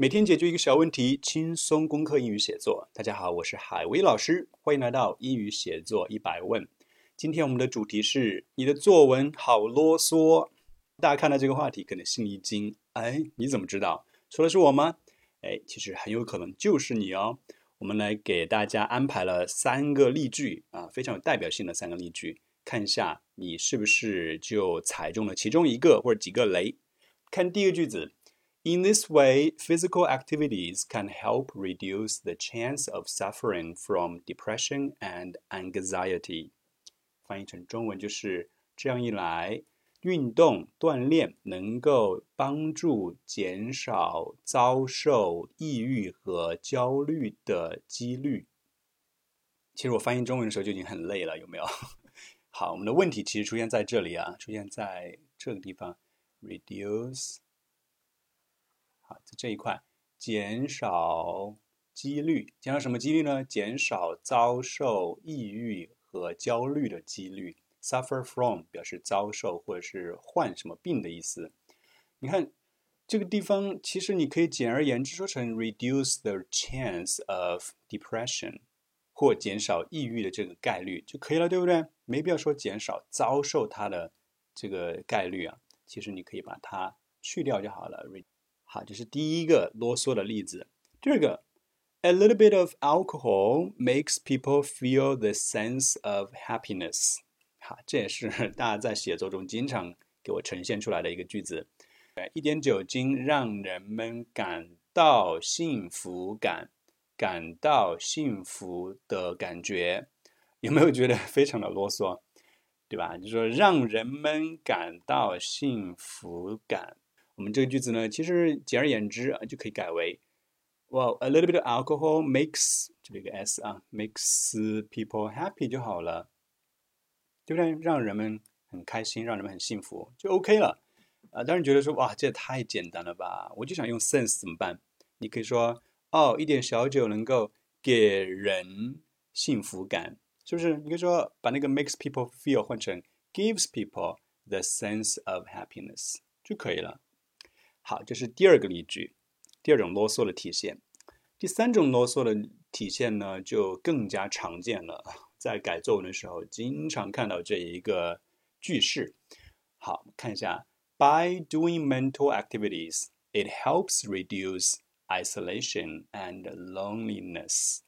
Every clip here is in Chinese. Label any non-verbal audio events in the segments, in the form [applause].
每天解决一个小问题，轻松攻克英语写作。大家好，我是海威老师，欢迎来到英语写作一百问。今天我们的主题是你的作文好啰嗦。大家看到这个话题，可能心里一惊，哎，你怎么知道？说的是我吗？哎，其实很有可能就是你哦。我们来给大家安排了三个例句啊，非常有代表性的三个例句，看一下你是不是就踩中了其中一个或者几个雷。看第一个句子 ，In this way, physical activities can help reduce the chance of suffering from depression and anxiety。翻译成中文就是这样一来。运动锻炼能够帮助减少遭受抑郁和焦虑的几率。其实我翻译中文的时候就已经很累了，有没有？好，我们的问题其实出现在这里啊，出现在这个地方，reduce。 [laughs] 好，在这一块，减少几率，减少什么几率呢？减少遭受抑郁和焦虑的几率。Suffer from 表示遭受或者是患什么病的意思。你看这个地方，其实你可以简而言之说成 reduce the chance of depression，或减少抑郁的这个概率就可以了，对不对？没必要说减少遭受它的这个概率啊。其实你可以把它去掉就好了。好，这是第一个啰嗦的例子。第二个，a little bit of alcohol makes people feel the sense of happiness。好，这也是 [laughs] 大家在写作中经常给我呈现出来的一个句子。一点酒精让人们感到幸福感，感到幸福的感觉，有没有觉得非常的啰嗦？对吧？就说让人们感到幸福感。我们这个句子呢，其实简而言之啊，就可以改为：Well, a little bit of alcohol makes 这个 s 啊，makes people happy 就好了。对不对？让人们很开心，让人们很幸福，就 OK 了。啊，当然觉得说，哇，这也太简单了吧！我就想用 sense 怎么办？你可以说，哦，一点小酒能够给人幸福感，是不是？你可以说，把那个 makes people feel 换成 gives people the sense of happiness 就可以了。好，这是第二个例句，第二种啰嗦的体现。第三种啰嗦的体现呢，就更加常见了。在改作文的时候，经常看到这一个句式。好，看一下：By doing mental activities, it helps reduce isolation and loneliness。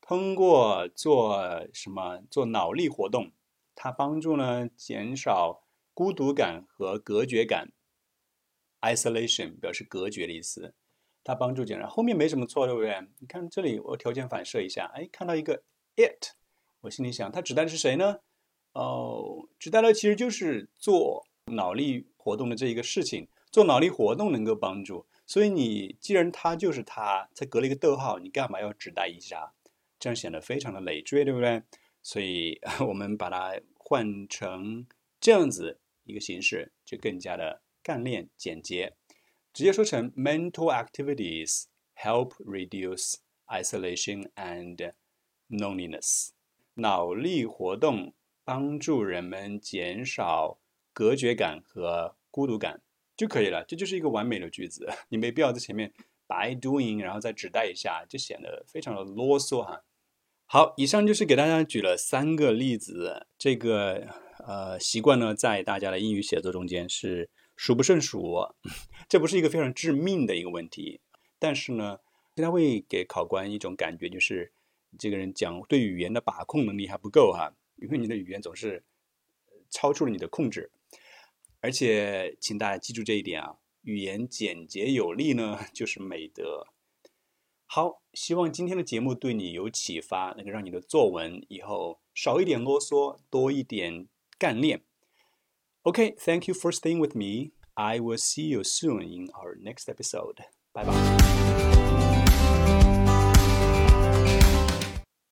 通过做什么？做脑力活动，它帮助呢减少孤独感和隔绝感。Isolation 表示隔绝的意思，它帮助减少。后面没什么错，对不对？你看这里，我条件反射一下，哎，看到一个 it。我心里想，它指代的是谁呢？哦，指代的其实就是做脑力活动的这一个事情。做脑力活动能够帮助，所以你既然它就是它，才隔了一个逗号，你干嘛要指代一下？这样显得非常的累赘，对不对？所以 [laughs] 我们把它换成这样子一个形式，就更加的干练简洁，直接说成 mental activities help reduce isolation and loneliness。脑力活动帮助人们减少隔绝感和孤独感就可以了，这就是一个完美的句子。你没必要在前面 by doing，然后再指代一下，就显得非常的啰嗦哈。好，以上就是给大家举了三个例子，这个呃习惯呢，在大家的英语写作中间是数不胜数。[laughs] 这不是一个非常致命的一个问题，但是呢，它会给考官一种感觉，就是。这个人讲对语言的把控能力还不够哈，因为你的语言总是超出了你的控制，而且请大家记住这一点啊，语言简洁有力呢 [laughs] 就是美德。好，希望今天的节目对你有启发，能够让你的作文以后少一点啰嗦，多一点干练。OK，Thank you for staying with me. I will see you soon in our next episode. Bye bye.